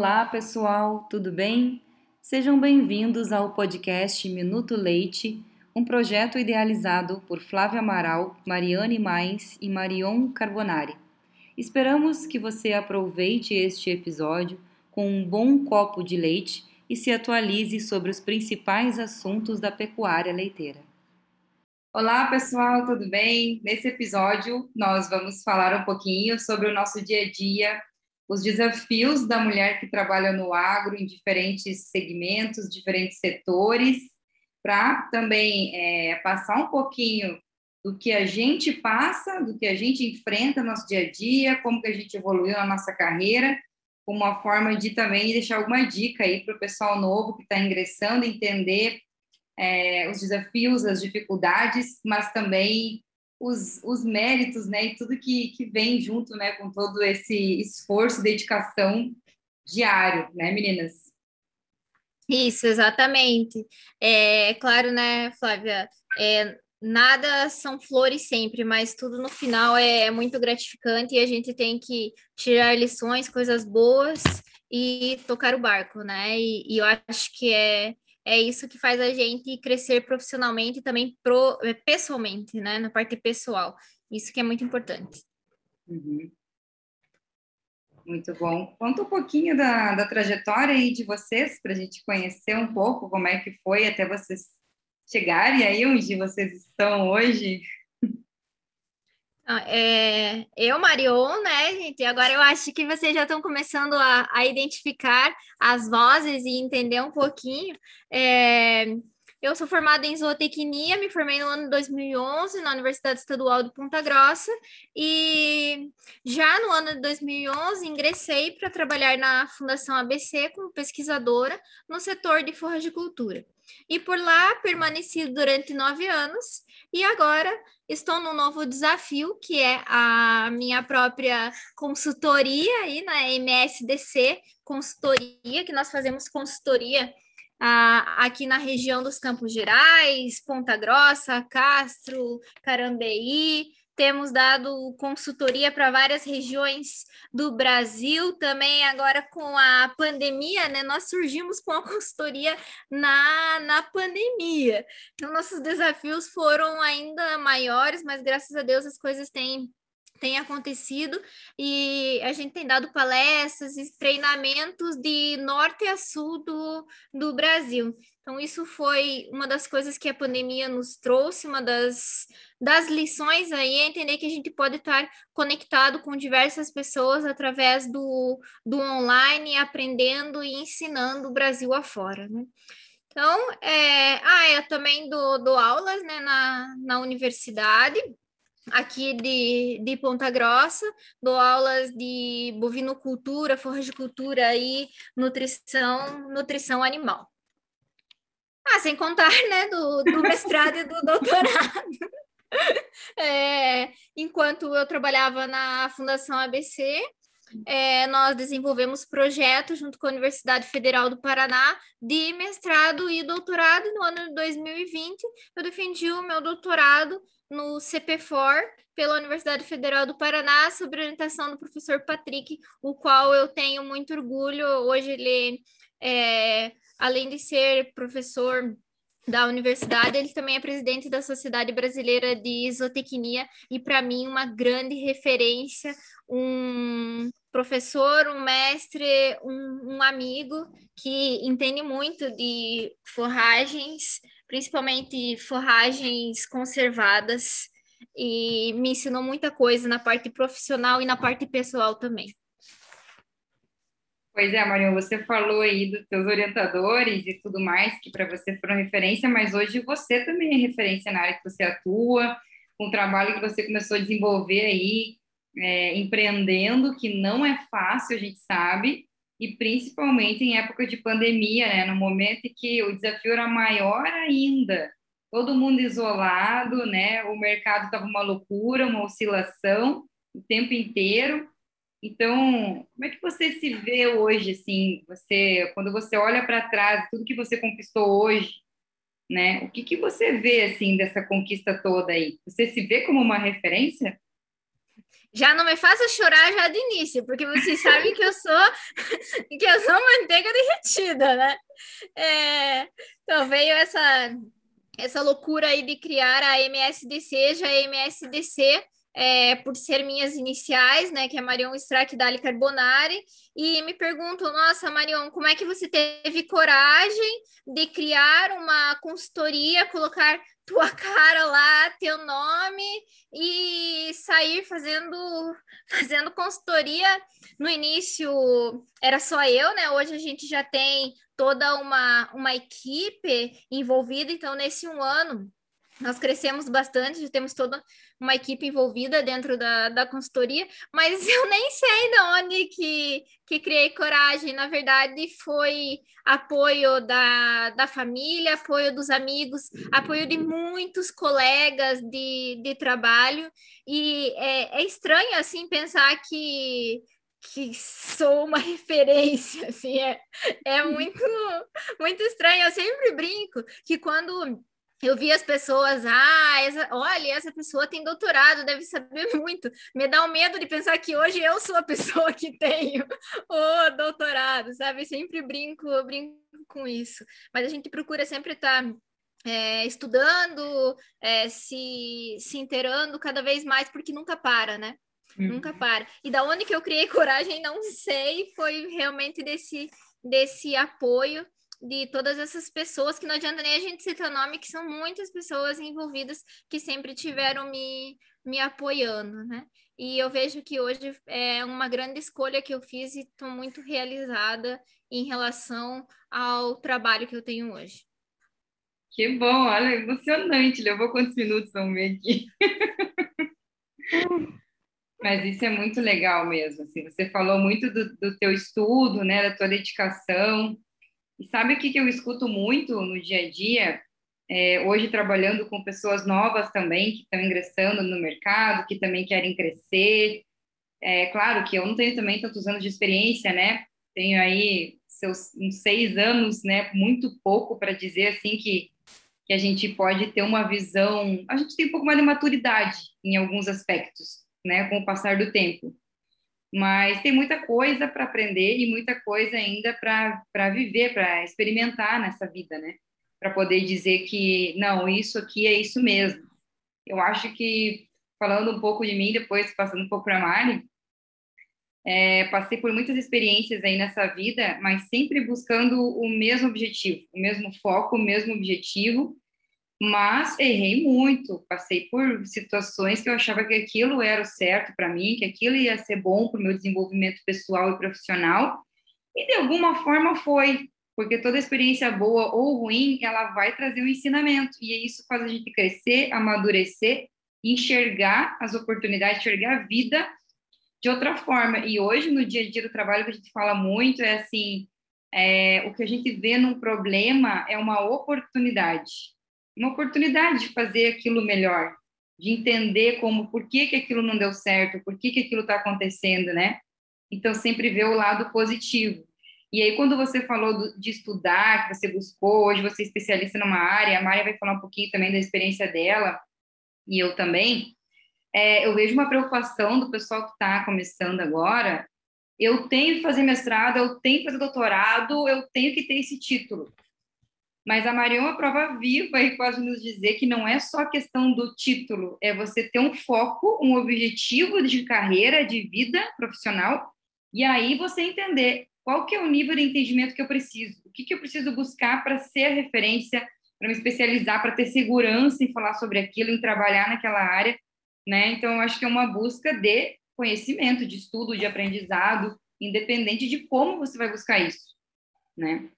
Olá, pessoal, tudo bem? Sejam bem-vindos ao podcast Minuto Leite, um projeto idealizado por Flávia Amaral, Mariane Mais e Marion Carbonari. Esperamos que você aproveite este episódio com um bom copo de leite e se atualize sobre os principais assuntos da pecuária leiteira. Olá, pessoal, tudo bem? Nesse episódio, nós vamos falar um pouquinho sobre o nosso dia a dia os desafios da mulher que trabalha no agro em diferentes segmentos, diferentes setores, para também é, passar um pouquinho do que a gente passa, do que a gente enfrenta no nosso dia a dia, como que a gente evoluiu na nossa carreira, como uma forma de também deixar alguma dica aí para o pessoal novo que está ingressando, entender é, os desafios, as dificuldades, mas também os, os méritos, né, e tudo que, que vem junto, né, com todo esse esforço, dedicação diário, né, meninas? Isso, exatamente. É claro, né, Flávia, é, nada são flores sempre, mas tudo no final é, é muito gratificante e a gente tem que tirar lições, coisas boas e tocar o barco, né? E, e eu acho que é é isso que faz a gente crescer profissionalmente e também pro, é, pessoalmente, né? Na parte pessoal. Isso que é muito importante. Uhum. Muito bom. Conta um pouquinho da, da trajetória aí de vocês, para a gente conhecer um pouco como é que foi até vocês chegarem aí onde vocês estão hoje. Ah, é, eu, Marion, né, gente? Agora eu acho que vocês já estão começando a, a identificar as vozes e entender um pouquinho. É, eu sou formada em zootecnia, me formei no ano de 2011 na Universidade Estadual de Ponta Grossa e já no ano de 2011 ingressei para trabalhar na Fundação ABC como pesquisadora no setor de forragicultura. E por lá permaneci durante nove anos e agora estou num novo desafio, que é a minha própria consultoria aí na MSDC, consultoria, que nós fazemos consultoria ah, aqui na região dos Campos Gerais, Ponta Grossa, Castro, Carambeí, temos dado consultoria para várias regiões do Brasil, também agora com a pandemia, né? Nós surgimos com a consultoria na, na pandemia. Então, nossos desafios foram ainda maiores, mas graças a Deus as coisas têm tem acontecido e a gente tem dado palestras e treinamentos de norte a sul do, do Brasil. Então, isso foi uma das coisas que a pandemia nos trouxe, uma das, das lições aí é entender que a gente pode estar conectado com diversas pessoas através do, do online, aprendendo e ensinando o Brasil afora, né? Então, é, ah, eu também dou, dou aulas né, na, na universidade, aqui de, de Ponta Grossa, dou aulas de bovinocultura, forragicultura e nutrição, nutrição animal. Ah, sem contar, né, do, do mestrado e do doutorado. É, enquanto eu trabalhava na Fundação ABC, é, nós desenvolvemos projetos junto com a Universidade Federal do Paraná de mestrado e doutorado. No ano de 2020, eu defendi o meu doutorado no CPFOR pela Universidade Federal do Paraná, sob orientação do professor Patrick, o qual eu tenho muito orgulho. Hoje ele, é, além de ser professor da universidade, ele também é presidente da Sociedade Brasileira de Zootecnia e, para mim, uma grande referência, um professor, um mestre, um, um amigo que entende muito de forragens, principalmente forragens conservadas, e me ensinou muita coisa na parte profissional e na parte pessoal também. Pois é, Marion, você falou aí dos seus orientadores e tudo mais, que para você foram referência, mas hoje você também é referência na área que você atua, com o trabalho que você começou a desenvolver aí, é, empreendendo, que não é fácil, a gente sabe, e principalmente em época de pandemia, né, no momento em que o desafio era maior ainda, todo mundo isolado, né, o mercado estava uma loucura, uma oscilação o tempo inteiro. Então, como é que você se vê hoje, assim, você, quando você olha para trás, tudo que você conquistou hoje, né, o que que você vê, assim, dessa conquista toda aí? Você se vê como uma referência? Já não me faça chorar já de início, porque vocês sabem que eu sou que eu sou manteiga derretida, né? É, então veio essa essa loucura aí de criar a MSDC, já a MSDC é, por ser minhas iniciais, né, que é Marion Strack Dali Carbonari, e me perguntam, nossa, Marion, como é que você teve coragem de criar uma consultoria, colocar tua cara lá, teu nome e sair fazendo fazendo consultoria. No início era só eu, né? Hoje a gente já tem toda uma, uma equipe envolvida, então nesse um ano nós crescemos bastante, já temos toda uma equipe envolvida dentro da, da consultoria, mas eu nem sei de onde que, que criei coragem. Na verdade, foi apoio da, da família, apoio dos amigos, apoio de muitos colegas de, de trabalho, e é, é estranho, assim, pensar que que sou uma referência, assim, é, é muito, muito estranho. Eu sempre brinco que quando eu vi as pessoas, ah, essa, olha, essa pessoa tem doutorado, deve saber muito. Me dá o um medo de pensar que hoje eu sou a pessoa que tenho o doutorado, sabe? Sempre brinco, brinco com isso. Mas a gente procura sempre estar tá, é, estudando, é, se, se inteirando cada vez mais, porque nunca para, né? Uhum. Nunca para. E da onde que eu criei coragem, não sei, foi realmente desse, desse apoio de todas essas pessoas, que não adianta nem a gente citar nome, que são muitas pessoas envolvidas que sempre tiveram me, me apoiando, né? E eu vejo que hoje é uma grande escolha que eu fiz e estou muito realizada em relação ao trabalho que eu tenho hoje. Que bom, olha, emocionante. Levou quantos minutos? Vamos ver aqui. Mas isso é muito legal mesmo. Assim, você falou muito do, do teu estudo, né, da tua dedicação. E sabe o que, que eu escuto muito no dia a dia? É, hoje trabalhando com pessoas novas também, que estão ingressando no mercado, que também querem crescer. É claro que eu não tenho também tantos anos de experiência, né? Tenho aí seus uns seis anos, né? Muito pouco para dizer assim que, que a gente pode ter uma visão. A gente tem um pouco mais de maturidade em alguns aspectos, né? Com o passar do tempo mas tem muita coisa para aprender e muita coisa ainda para viver, para experimentar nessa vida, né? Para poder dizer que, não, isso aqui é isso mesmo. Eu acho que, falando um pouco de mim, depois passando um pouco para a Mari, é, passei por muitas experiências aí nessa vida, mas sempre buscando o mesmo objetivo, o mesmo foco, o mesmo objetivo, mas errei muito, passei por situações que eu achava que aquilo era o certo para mim, que aquilo ia ser bom para o meu desenvolvimento pessoal e profissional, e de alguma forma foi, porque toda experiência boa ou ruim, ela vai trazer um ensinamento, e isso faz a gente crescer, amadurecer, enxergar as oportunidades, enxergar a vida de outra forma. E hoje, no dia a dia do trabalho, que a gente fala muito é assim, é, o que a gente vê num problema é uma oportunidade uma oportunidade de fazer aquilo melhor, de entender como, por que, que aquilo não deu certo, por que, que aquilo está acontecendo, né? Então, sempre ver o lado positivo. E aí, quando você falou de estudar, que você buscou, hoje você é especialista numa área, a Maria vai falar um pouquinho também da experiência dela, e eu também, é, eu vejo uma preocupação do pessoal que está começando agora, eu tenho que fazer mestrado, eu tenho que fazer doutorado, eu tenho que ter esse título. Mas a Marion é prova viva e pode nos dizer que não é só questão do título, é você ter um foco, um objetivo de carreira, de vida profissional, e aí você entender qual que é o nível de entendimento que eu preciso, o que, que eu preciso buscar para ser a referência, para me especializar, para ter segurança em falar sobre aquilo, em trabalhar naquela área, né? Então, eu acho que é uma busca de conhecimento, de estudo, de aprendizado, independente de como você vai buscar isso, né?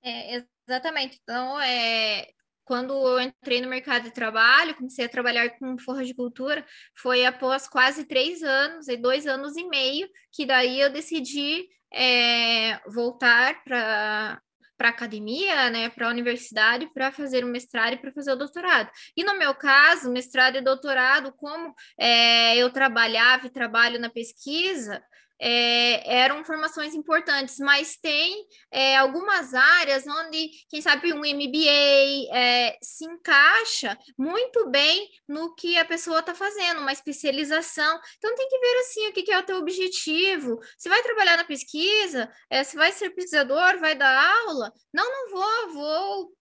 É, Exatamente. Então, é, quando eu entrei no mercado de trabalho, comecei a trabalhar com forra de cultura, foi após quase três anos, e dois anos e meio, que daí eu decidi é, voltar para para academia, né, para a universidade, para fazer o mestrado e para fazer o doutorado. E no meu caso, mestrado e doutorado, como é, eu trabalhava e trabalho na pesquisa, é, eram formações importantes, mas tem é, algumas áreas onde, quem sabe, um MBA é, se encaixa muito bem no que a pessoa está fazendo, uma especialização. Então, tem que ver assim o que, que é o teu objetivo. Se vai trabalhar na pesquisa, é, se vai ser pesquisador, vai dar aula. Não, não vou, vou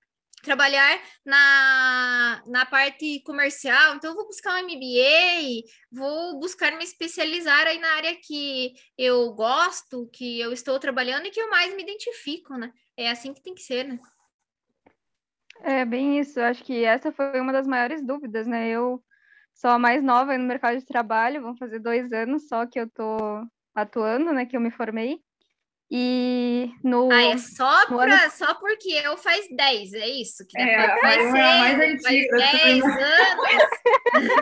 trabalhar na, na parte comercial, então eu vou buscar um MBA, vou buscar me especializar aí na área que eu gosto, que eu estou trabalhando e que eu mais me identifico, né? É assim que tem que ser, né? É bem isso, acho que essa foi uma das maiores dúvidas, né? Eu sou a mais nova no mercado de trabalho, vão fazer dois anos só que eu tô atuando, né? Que eu me formei. E no. Ah, é só, pra, ano... só porque eu faz 10, é isso? Que é, vai ser, mais antiga, faz 10 anos.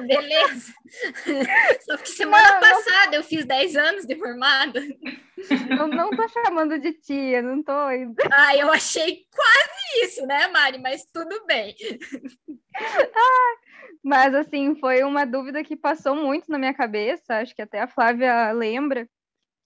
Beleza. Só que semana não, passada não... eu fiz 10 anos de formada. Não, não tô chamando de tia, não tô. Ah, eu achei quase isso, né, Mari? Mas tudo bem. Ah, mas assim, foi uma dúvida que passou muito na minha cabeça, acho que até a Flávia lembra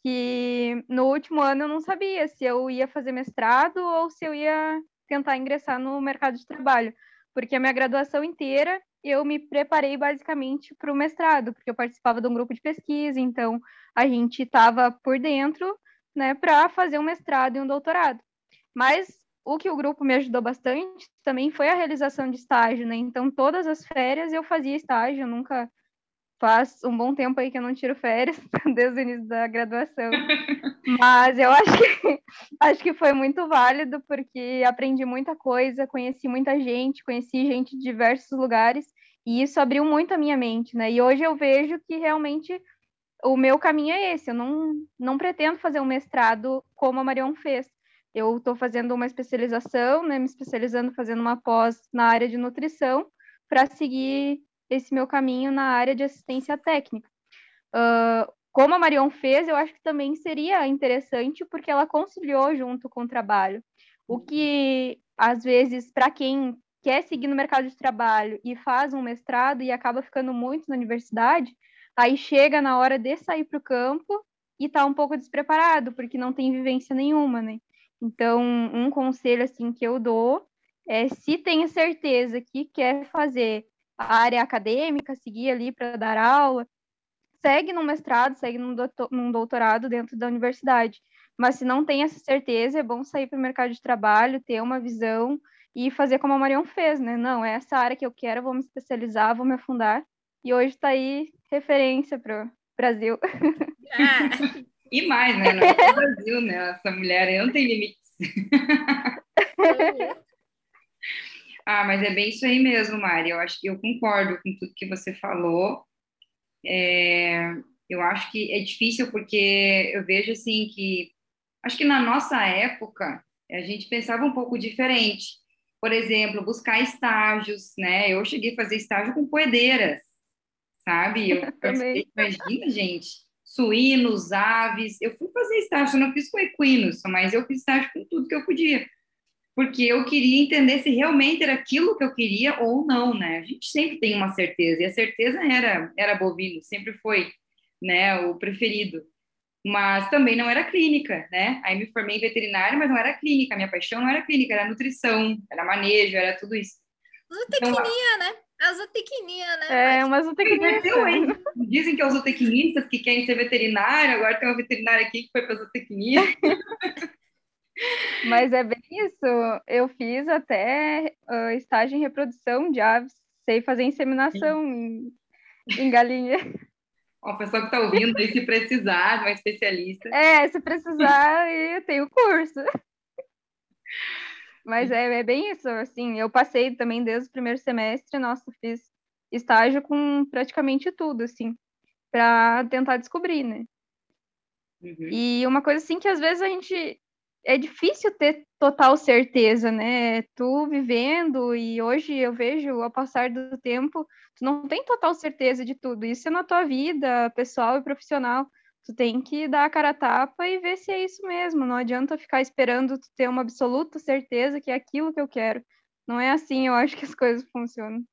que no último ano eu não sabia se eu ia fazer mestrado ou se eu ia tentar ingressar no mercado de trabalho, porque a minha graduação inteira eu me preparei basicamente para o mestrado, porque eu participava de um grupo de pesquisa, então a gente estava por dentro, né, para fazer um mestrado e um doutorado. Mas o que o grupo me ajudou bastante também foi a realização de estágio, né? Então todas as férias eu fazia estágio, eu nunca faz um bom tempo aí que eu não tiro férias, desde o início da graduação. Mas eu acho que, acho que foi muito válido, porque aprendi muita coisa, conheci muita gente, conheci gente de diversos lugares, e isso abriu muito a minha mente, né? E hoje eu vejo que realmente o meu caminho é esse. Eu não, não pretendo fazer um mestrado como a Marion fez. Eu estou fazendo uma especialização, né, me especializando, fazendo uma pós na área de nutrição, para seguir esse meu caminho na área de assistência técnica. Uh, como a Marion fez, eu acho que também seria interessante, porque ela conciliou junto com o trabalho. O que, às vezes, para quem quer seguir no mercado de trabalho e faz um mestrado e acaba ficando muito na universidade, aí chega na hora de sair para o campo e está um pouco despreparado, porque não tem vivência nenhuma, né? Então, um conselho assim que eu dou é se tem certeza que quer fazer a área acadêmica, seguir ali para dar aula, segue no mestrado, segue num, doutor, num doutorado dentro da universidade. Mas se não tem essa certeza, é bom sair para o mercado de trabalho, ter uma visão e fazer como a Marion fez, né? Não, é essa área que eu quero, vou me especializar, vou me afundar. E hoje está aí referência para o Brasil. Ah. e mais, né? Não é Brasil, né? Essa mulher não tem limites. Ah, mas é bem isso aí mesmo, Mari. Eu acho que eu concordo com tudo que você falou. É, eu acho que é difícil porque eu vejo assim que acho que na nossa época a gente pensava um pouco diferente. Por exemplo, buscar estágios, né? Eu cheguei a fazer estágio com poedeiras, sabe? Eu, eu imagina, gente, suínos, aves. Eu fui fazer estágio, eu não fiz com equinos, mas eu fiz estágio com tudo que eu podia porque eu queria entender se realmente era aquilo que eu queria ou não, né? A gente sempre tem uma certeza, e a certeza era, era bovino, sempre foi, né, o preferido. Mas também não era clínica, né? Aí me formei em veterinária, mas não era clínica, a minha paixão não era clínica, era nutrição, era manejo, era tudo isso. Zootecnia, então, né? A zootecnia, né? É, uma zootecnia. Dizem que é os zootecnistas que querem ser veterinário, agora tem uma veterinária aqui que foi para zootecnia. Mas é bem isso. Eu fiz até uh, estágio em reprodução de aves, sei fazer inseminação em, em, galinha. Ó, a pessoa que está ouvindo aí, se precisar, uma especialista. É, se precisar, eu tenho curso. Mas é, é bem isso, assim, eu passei também desde o primeiro semestre, nossa, fiz estágio com praticamente tudo, assim, para tentar descobrir, né? Uhum. E uma coisa assim que às vezes a gente é difícil ter total certeza, né? Tu vivendo e hoje eu vejo ao passar do tempo, tu não tem total certeza de tudo. Isso é na tua vida pessoal e profissional. Tu tem que dar a cara a tapa e ver se é isso mesmo. Não adianta ficar esperando tu ter uma absoluta certeza que é aquilo que eu quero. Não é assim, eu acho que as coisas funcionam.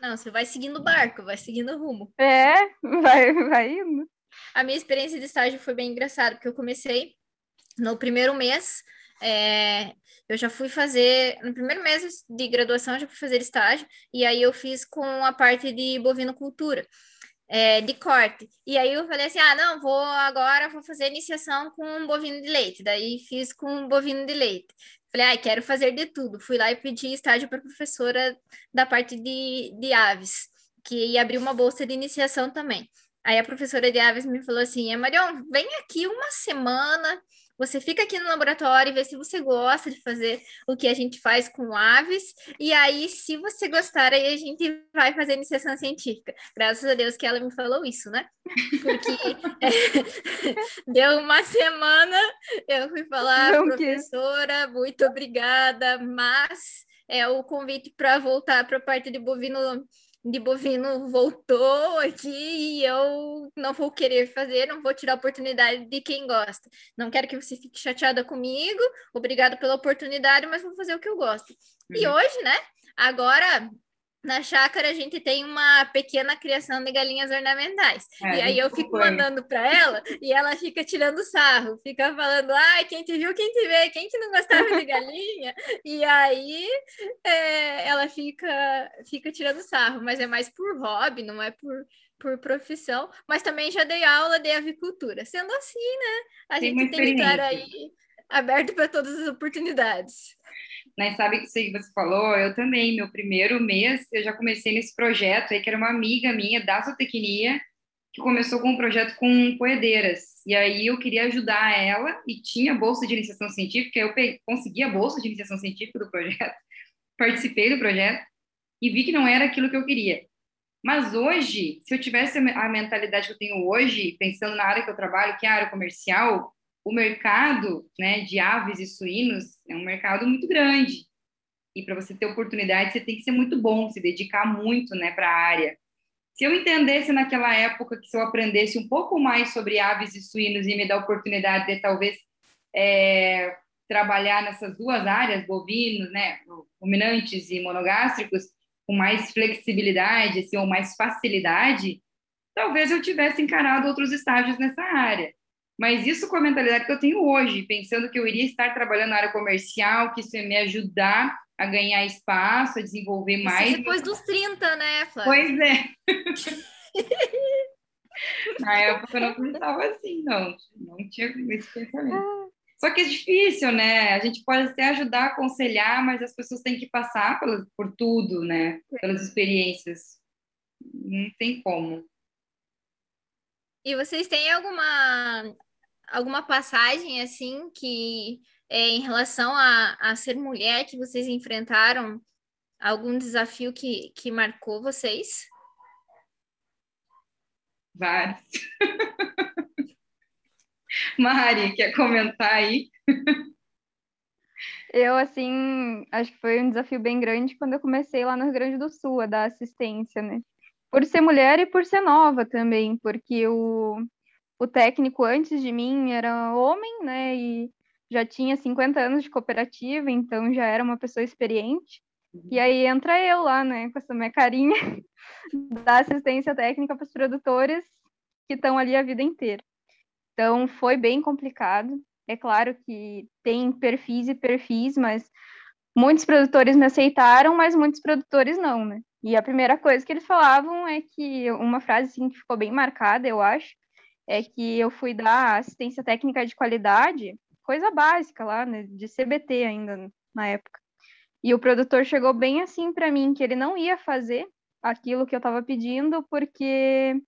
Não, você vai seguindo o barco, vai seguindo o rumo. É, vai, vai indo. a minha experiência de estágio foi bem engraçada, porque eu comecei no primeiro mês, é, eu já fui fazer, no primeiro mês de graduação, eu já fui fazer estágio, e aí eu fiz com a parte de bovinocultura. É, de corte. E aí eu falei assim: ah, não, vou agora vou fazer iniciação com bovino de leite. Daí fiz com bovino de leite. Falei, ah, quero fazer de tudo. Fui lá e pedi estágio para professora da parte de, de aves, que ia abrir uma bolsa de iniciação também. Aí a professora de aves me falou assim: Marion, vem aqui uma semana você fica aqui no laboratório e vê se você gosta de fazer o que a gente faz com aves. E aí, se você gostar, aí a gente vai fazer iniciação científica. Graças a Deus que ela me falou isso, né? Porque deu uma semana, eu fui falar, Não professora, que... muito obrigada, mas é o convite para voltar para a parte de bovino de bovino voltou aqui e eu não vou querer fazer, não vou tirar a oportunidade de quem gosta. Não quero que você fique chateada comigo, obrigado pela oportunidade, mas vou fazer o que eu gosto. Uhum. E hoje, né? Agora na chácara a gente tem uma pequena criação de galinhas ornamentais. É, e aí eu fico foi. mandando para ela e ela fica tirando sarro, fica falando, ai, quem te viu, quem te vê, quem que não gostava de galinha? e aí é, ela fica, fica tirando sarro, mas é mais por hobby, não é por, por profissão, mas também já dei aula de avicultura. Sendo assim, né? A tem gente tem que estar aí aberto para todas as oportunidades né? Sabe que você falou, eu também, meu primeiro mês, eu já comecei nesse projeto aí, que era uma amiga minha da zootecnia, que começou com um projeto com poedeiras. E aí eu queria ajudar ela e tinha bolsa de iniciação científica, eu peguei, consegui a bolsa de iniciação científica do projeto, participei do projeto e vi que não era aquilo que eu queria. Mas hoje, se eu tivesse a mentalidade que eu tenho hoje, pensando na área que eu trabalho, que é a área comercial, o mercado né, de aves e suínos é um mercado muito grande. E para você ter oportunidade, você tem que ser muito bom, se dedicar muito né, para a área. Se eu entendesse naquela época que se eu aprendesse um pouco mais sobre aves e suínos e me dar a oportunidade de talvez é, trabalhar nessas duas áreas, bovinos, né, ruminantes e monogástricos, com mais flexibilidade assim, ou mais facilidade, talvez eu tivesse encarado outros estágios nessa área. Mas isso com a mentalidade que eu tenho hoje, pensando que eu iria estar trabalhando na área comercial, que isso ia me ajudar a ganhar espaço, a desenvolver isso mais. depois dos 30, né, Flávia? Pois é. na época eu não pensava assim, não. Não tinha esse pensamento. Só que é difícil, né? A gente pode até ajudar, aconselhar, mas as pessoas têm que passar por, por tudo, né? Pelas experiências. Não tem como. E vocês têm alguma alguma passagem assim que é, em relação a, a ser mulher que vocês enfrentaram algum desafio que, que marcou vocês? Vários. Mari, quer comentar aí? Eu, assim, acho que foi um desafio bem grande quando eu comecei lá no Rio Grande do Sul a dar assistência, né? Por ser mulher e por ser nova também, porque o, o técnico antes de mim era homem, né? E já tinha 50 anos de cooperativa, então já era uma pessoa experiente. E uhum. aí entra eu lá, né, com essa minha carinha da assistência técnica para os produtores que estão ali a vida inteira. Então foi bem complicado. É claro que tem perfis e perfis, mas muitos produtores me aceitaram, mas muitos produtores não, né? E a primeira coisa que eles falavam é que uma frase assim que ficou bem marcada, eu acho, é que eu fui dar assistência técnica de qualidade, coisa básica lá, né, de CBT ainda na época. E o produtor chegou bem assim para mim que ele não ia fazer aquilo que eu estava pedindo porque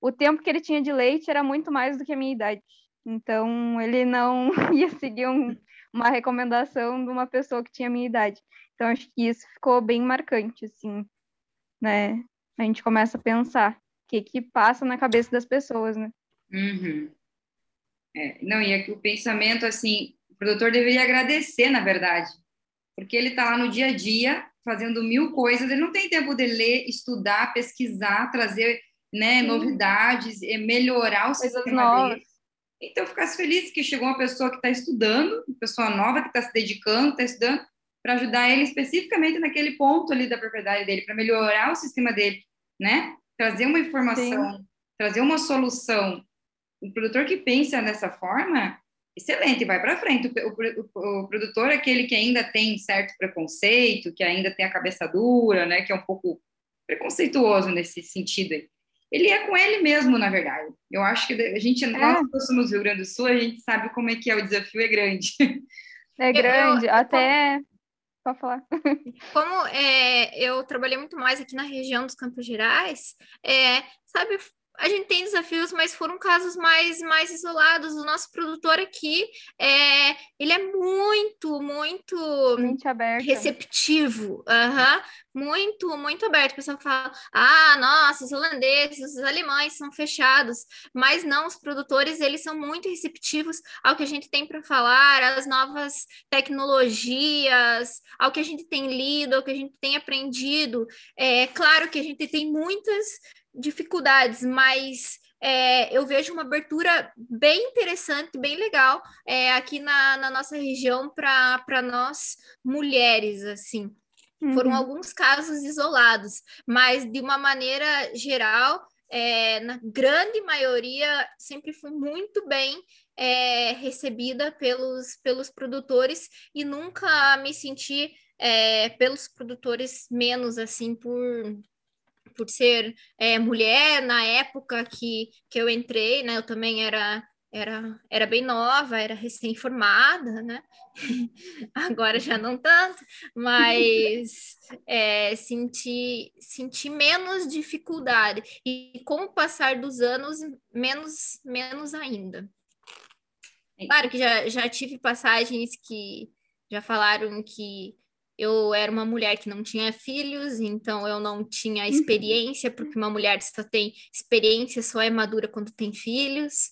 o tempo que ele tinha de leite era muito mais do que a minha idade. Então ele não ia seguir um, uma recomendação de uma pessoa que tinha a minha idade. Então acho que isso ficou bem marcante assim, né? A gente começa a pensar o que que passa na cabeça das pessoas, né? Uhum. É, não, e aqui o pensamento, assim, o produtor deveria agradecer, na verdade, porque ele está lá no dia a dia fazendo mil coisas, ele não tem tempo de ler, estudar, pesquisar, trazer né, novidades, melhorar o coisas sistema dele. Então, ficasse feliz que chegou uma pessoa que está estudando, uma pessoa nova que está se dedicando, está estudando, para ajudar ele especificamente naquele ponto ali da propriedade dele, para melhorar o sistema dele, né? Trazer uma informação, Sim. trazer uma solução o produtor que pensa dessa forma, excelente, vai para frente. O, o, o, produtor é aquele que ainda tem certo preconceito, que ainda tem a cabeça dura, né, que é um pouco preconceituoso nesse sentido aí. Ele é com ele mesmo, na verdade. Eu acho que a gente, é. nós que somos do Rio Grande do Sul, a gente sabe como é que é, o desafio é grande. É grande, eu, eu, até... Pode falar. Como é, eu trabalhei muito mais aqui na região dos Campos Gerais, é, sabe, a gente tem desafios, mas foram casos mais, mais isolados. O nosso produtor aqui, é, ele é muito, muito receptivo. Uhum. Muito, muito aberto. O pessoal fala, ah, nossa, os holandeses, os alemães são fechados. Mas não, os produtores, eles são muito receptivos ao que a gente tem para falar, às novas tecnologias, ao que a gente tem lido, ao que a gente tem aprendido. É claro que a gente tem muitas dificuldades, mas é, eu vejo uma abertura bem interessante, bem legal é, aqui na, na, nossa região para nós mulheres, assim. Uhum. Foram alguns casos isolados, mas de uma maneira geral, é, na grande maioria, sempre fui muito bem é, recebida pelos, pelos produtores e nunca me senti é, pelos produtores menos assim por por ser é, mulher na época que, que eu entrei, né? Eu também era era, era bem nova, era recém-formada, né? Agora já não tanto, mas é, senti, senti menos dificuldade. E com o passar dos anos, menos, menos ainda. Claro que já, já tive passagens que já falaram que eu era uma mulher que não tinha filhos, então eu não tinha uhum. experiência, porque uma mulher só tem experiência, só é madura quando tem filhos.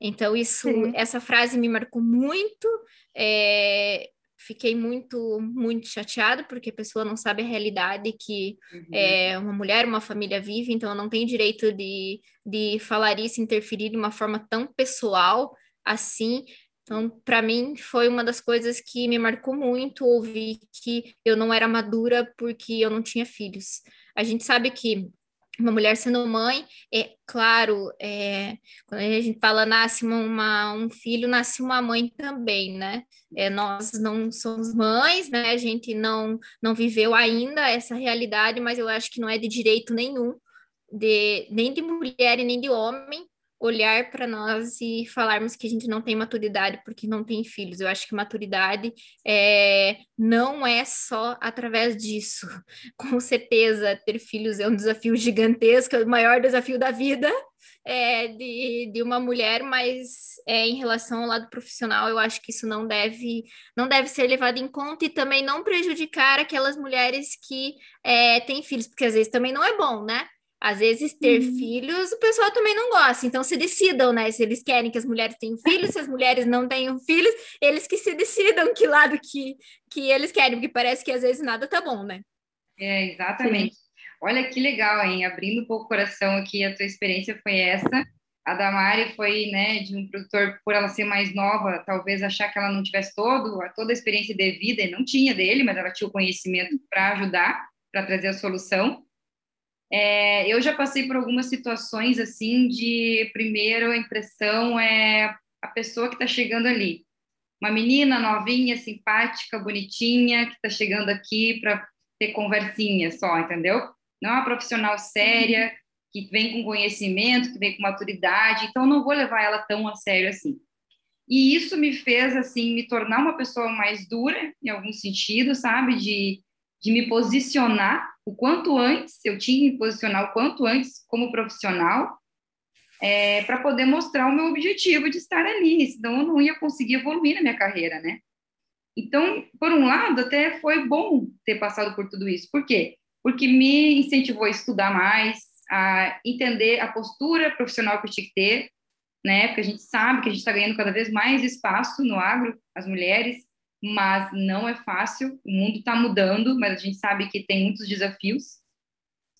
Então, isso, Sim. essa frase me marcou muito. É, fiquei muito, muito chateada, porque a pessoa não sabe a realidade que uhum. é, uma mulher, uma família vive, então eu não tenho direito de, de falar isso, interferir de uma forma tão pessoal assim. Então, para mim, foi uma das coisas que me marcou muito ouvir que eu não era madura porque eu não tinha filhos. A gente sabe que uma mulher sendo mãe, é claro, é, quando a gente fala nasce uma, um filho, nasce uma mãe também, né? É, nós não somos mães, né? A gente não, não viveu ainda essa realidade, mas eu acho que não é de direito nenhum, de, nem de mulher e nem de homem, olhar para nós e falarmos que a gente não tem maturidade porque não tem filhos. Eu acho que maturidade é, não é só através disso. Com certeza, ter filhos é um desafio gigantesco, é o maior desafio da vida é, de, de uma mulher, mas é, em relação ao lado profissional, eu acho que isso não deve, não deve ser levado em conta e também não prejudicar aquelas mulheres que é, têm filhos, porque às vezes também não é bom, né? Às vezes, ter uhum. filhos, o pessoal também não gosta. Então, se decidam, né? Se eles querem que as mulheres tenham filhos, se as mulheres não tenham filhos, eles que se decidam que lado que, que eles querem, porque parece que às vezes nada tá bom, né? É, exatamente. Sim. Olha que legal, hein? Abrindo um pouco o coração aqui, a tua experiência foi essa. A Damari foi, né, de um produtor, por ela ser mais nova, talvez achar que ela não tivesse todo, toda a experiência devida, e não tinha dele, mas ela tinha o conhecimento para ajudar, para trazer a solução. É, eu já passei por algumas situações assim de primeiro a impressão é a pessoa que está chegando ali, uma menina novinha, simpática, bonitinha que está chegando aqui para ter conversinha só, entendeu? Não é uma profissional séria que vem com conhecimento, que vem com maturidade, então não vou levar ela tão a sério assim. E isso me fez assim me tornar uma pessoa mais dura em algum sentido, sabe, de de me posicionar o quanto antes, eu tinha que me posicionar o quanto antes como profissional, é, para poder mostrar o meu objetivo de estar ali, senão eu não ia conseguir evoluir na minha carreira, né? Então, por um lado, até foi bom ter passado por tudo isso. Por quê? Porque me incentivou a estudar mais, a entender a postura profissional que eu tinha que ter, né? Porque a gente sabe que a gente está ganhando cada vez mais espaço no agro, as mulheres, mas não é fácil. O mundo está mudando, mas a gente sabe que tem muitos desafios.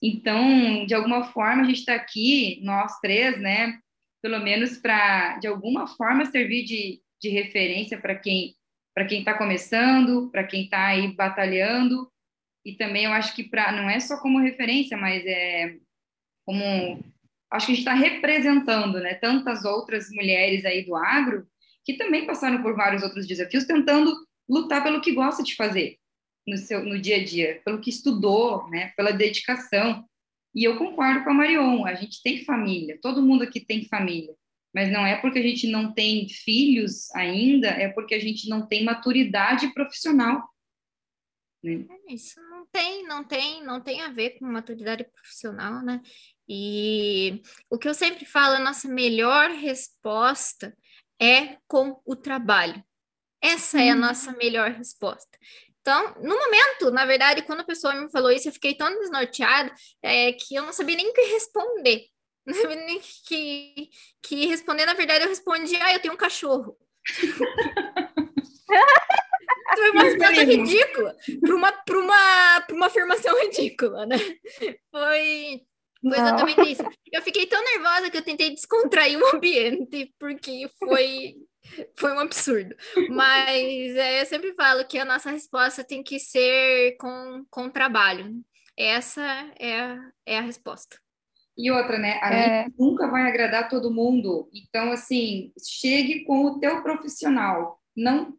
Então, de alguma forma, a gente está aqui, nós três, né? Pelo menos para, de alguma forma, servir de, de referência para quem para quem está começando, para quem está aí batalhando. E também eu acho que para não é só como referência, mas é como acho que a gente está representando, né, tantas outras mulheres aí do agro que também passaram por vários outros desafios, tentando lutar pelo que gosta de fazer no seu no dia a dia, pelo que estudou, né, pela dedicação. E eu concordo com a Marion, a gente tem família, todo mundo aqui tem família, mas não é porque a gente não tem filhos ainda, é porque a gente não tem maturidade profissional. Né? É isso não tem, não tem, não tem a ver com maturidade profissional, né? E o que eu sempre falo, a nossa melhor resposta é com o trabalho. Essa é a uhum. nossa melhor resposta. Então, no momento, na verdade, quando a pessoa me falou isso, eu fiquei tão desnorteada é, que eu não sabia nem o que responder. Não sabia nem que, que responder, na verdade, eu respondi, ah, eu tenho um cachorro. Foi uma resposta ridícula para uma, uma, uma afirmação ridícula, né? Foi, foi exatamente isso. Eu fiquei tão nervosa que eu tentei descontrair o ambiente, porque foi foi um absurdo. Mas é, eu sempre falo que a nossa resposta tem que ser com, com trabalho. Essa é, a, é a resposta. E outra, né? A é... gente nunca vai agradar todo mundo. Então, assim, chegue com o teu profissional. Não,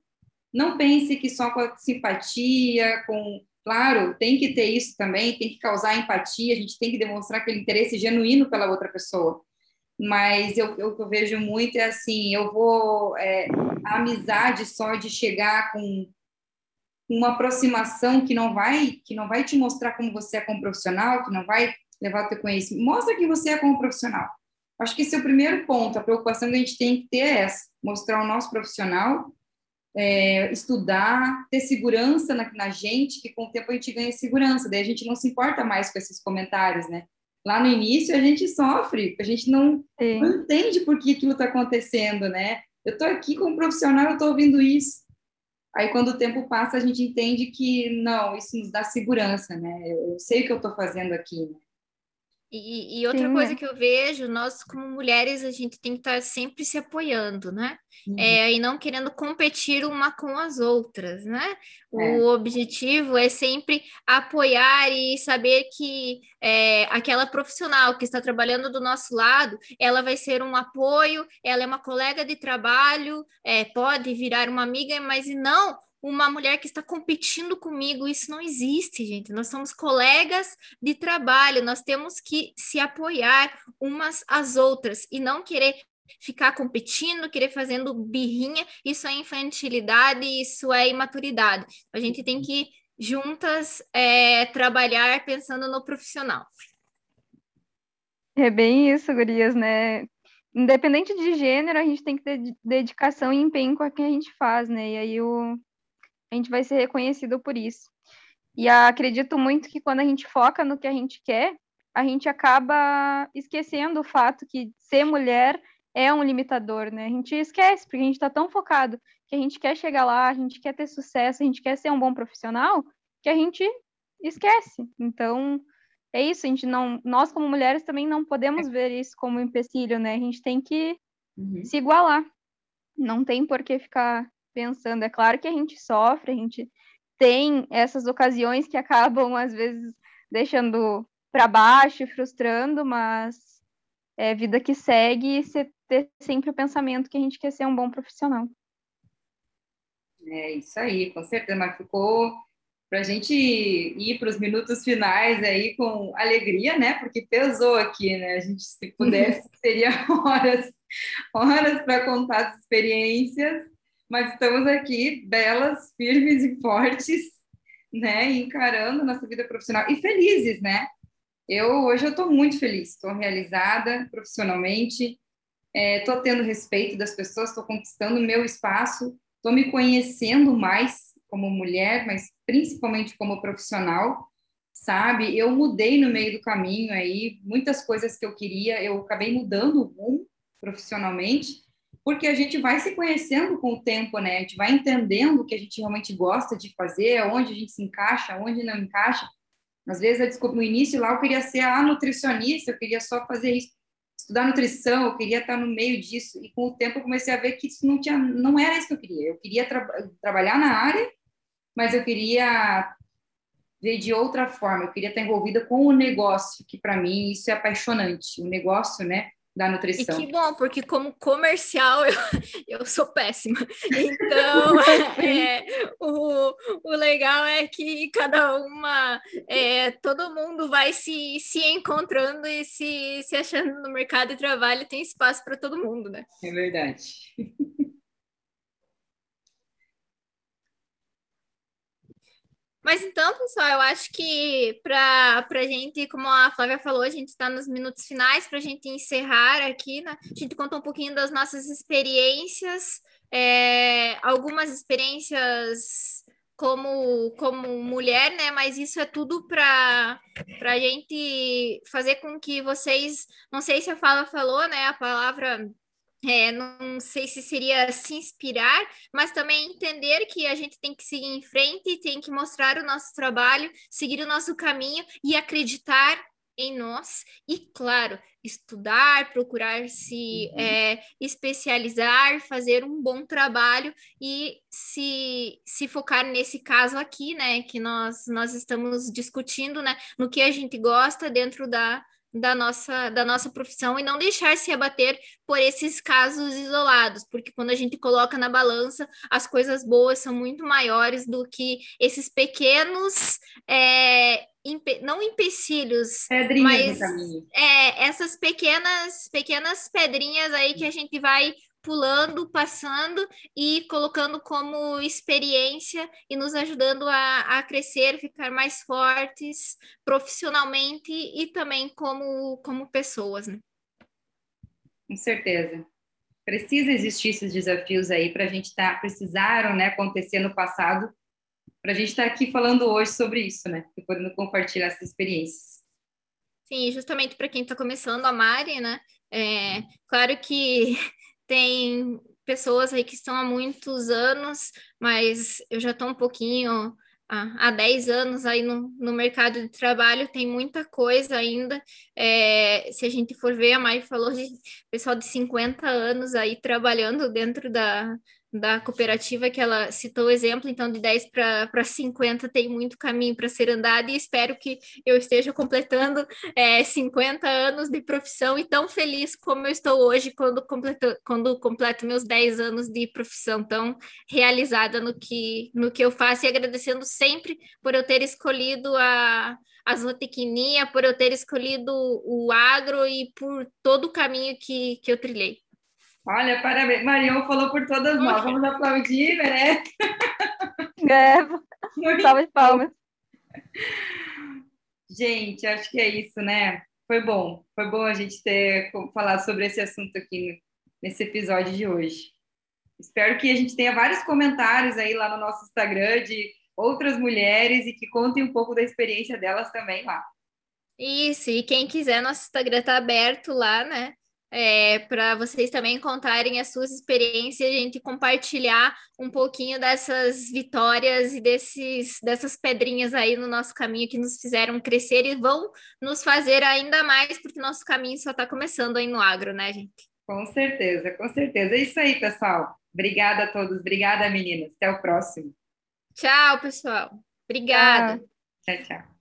não pense que só com a simpatia, com... Claro, tem que ter isso também, tem que causar empatia, a gente tem que demonstrar aquele interesse genuíno pela outra pessoa mas eu, eu, eu vejo muito é assim, eu vou é, a amizade só de chegar com uma aproximação que não vai que não vai te mostrar como você é como profissional, que não vai levar o teu conhecimento, mostra que você é como profissional. Acho que esse é o primeiro ponto, a preocupação que a gente tem que ter é essa, mostrar o nosso profissional, é, estudar, ter segurança na, na gente, que com o tempo a gente ganha segurança, daí a gente não se importa mais com esses comentários, né? Lá no início a gente sofre, a gente não, não entende por que aquilo está acontecendo, né? Eu estou aqui como profissional, eu estou ouvindo isso. Aí, quando o tempo passa, a gente entende que, não, isso nos dá segurança, né? Eu, eu sei o que eu estou fazendo aqui, né? E, e, outra Sim, coisa né? que eu vejo, nós como mulheres, a gente tem que estar sempre se apoiando, né? Uhum. É, e não querendo competir uma com as outras, né? O é. objetivo é sempre apoiar e saber que é, aquela profissional que está trabalhando do nosso lado, ela vai ser um apoio, ela é uma colega de trabalho, é, pode virar uma amiga, mas não uma mulher que está competindo comigo. Isso não existe, gente. Nós somos colegas de trabalho, nós temos que se apoiar umas às outras e não querer ficar competindo, querer fazendo birrinha. Isso é infantilidade, isso é imaturidade. A gente tem que juntas é, trabalhar pensando no profissional. É bem isso, gurias, né? Independente de gênero, a gente tem que ter dedicação e empenho com o que a gente faz, né? E aí o, a gente vai ser reconhecido por isso. E acredito muito que quando a gente foca no que a gente quer, a gente acaba esquecendo o fato que ser mulher é um limitador, né? A gente esquece, porque a gente está tão focado que a gente quer chegar lá, a gente quer ter sucesso, a gente quer ser um bom profissional, que a gente esquece. Então, é isso, a gente não, nós como mulheres também não podemos ver isso como um empecilho, né? A gente tem que uhum. se igualar. Não tem por que ficar pensando. É claro que a gente sofre, a gente tem essas ocasiões que acabam, às vezes, deixando para baixo, frustrando, mas é vida que segue e você ter sempre o pensamento que a gente quer ser um bom profissional. É isso aí, com certeza, mas ficou para a gente ir para os minutos finais aí com alegria, né? Porque pesou aqui, né? A gente, se pudesse, teria horas, horas para contar as experiências mas estamos aqui, belas, firmes e fortes, né, encarando nossa vida profissional e felizes, né? Eu hoje eu estou muito feliz, estou realizada profissionalmente, estou é, tendo respeito das pessoas, estou conquistando meu espaço, estou me conhecendo mais como mulher, mas principalmente como profissional, sabe? Eu mudei no meio do caminho aí, muitas coisas que eu queria, eu acabei mudando o rumo profissionalmente, porque a gente vai se conhecendo com o tempo, né? A gente vai entendendo o que a gente realmente gosta de fazer, onde a gente se encaixa, onde não encaixa. Às vezes, eu desculpa, no início lá eu queria ser a nutricionista, eu queria só fazer isso, estudar nutrição, eu queria estar no meio disso. E com o tempo eu comecei a ver que isso não tinha, não era isso que eu queria. Eu queria tra trabalhar na área, mas eu queria ver de outra forma, eu queria estar envolvida com o negócio, que para mim isso é apaixonante, o negócio, né? Da nutrição. E que bom, porque como comercial eu, eu sou péssima. Então, é, o, o legal é que cada uma, é, todo mundo vai se, se encontrando e se, se achando no mercado de trabalho, tem espaço para todo mundo, né? É verdade. Mas então, pessoal, eu acho que para a gente, como a Flávia falou, a gente está nos minutos finais para a gente encerrar aqui, né? A gente contou um pouquinho das nossas experiências, é, algumas experiências como, como mulher, né? Mas isso é tudo para a gente fazer com que vocês, não sei se a Fala falou, né? A palavra é, não sei se seria se inspirar, mas também entender que a gente tem que seguir em frente, tem que mostrar o nosso trabalho, seguir o nosso caminho e acreditar em nós. E, claro, estudar, procurar se uhum. é, especializar, fazer um bom trabalho e se, se focar nesse caso aqui, né, que nós, nós estamos discutindo, né, no que a gente gosta dentro da da nossa, da nossa profissão e não deixar se abater por esses casos isolados, porque quando a gente coloca na balança, as coisas boas são muito maiores do que esses pequenos, é, não empecilhos, Pedrinhas mas é, essas pequenas, pequenas pedrinhas aí que a gente vai pulando, passando e colocando como experiência e nos ajudando a, a crescer, ficar mais fortes profissionalmente e também como, como pessoas. Né? Com certeza. Precisa existir esses desafios aí para a gente estar, tá, precisaram né, acontecer no passado, para a gente estar tá aqui falando hoje sobre isso, né? E podendo compartilhar essas experiências. Sim, justamente para quem está começando a Mari, né? É, claro que tem pessoas aí que estão há muitos anos, mas eu já estou um pouquinho há, há 10 anos aí no, no mercado de trabalho, tem muita coisa ainda. É, se a gente for ver, a Mai falou de pessoal de 50 anos aí trabalhando dentro da, da cooperativa que ela citou o exemplo, então de 10 para 50 tem muito caminho para ser andado e espero que eu esteja completando é, 50 anos de profissão e tão feliz como eu estou hoje quando completo, quando completo meus 10 anos de profissão, tão realizada no que, no que eu faço e agradecendo sempre por eu ter escolhido a, a zootecnia, por eu ter escolhido o agro e por todo o caminho que, que eu trilhei. Olha, parabéns. Marion falou por todas nós. Vamos aplaudir, né? É, salve de palmas. Gente, acho que é isso, né? Foi bom. Foi bom a gente ter falado sobre esse assunto aqui nesse episódio de hoje. Espero que a gente tenha vários comentários aí lá no nosso Instagram de outras mulheres e que contem um pouco da experiência delas também lá. Isso, e quem quiser, nosso Instagram está aberto lá, né? É, para vocês também contarem as suas experiências, a gente compartilhar um pouquinho dessas vitórias e desses, dessas pedrinhas aí no nosso caminho que nos fizeram crescer e vão nos fazer ainda mais, porque nosso caminho só está começando aí no agro, né, gente? Com certeza, com certeza. É isso aí, pessoal. Obrigada a todos, obrigada, meninas. Até o próximo. Tchau, pessoal. Obrigada. Tchau, tchau.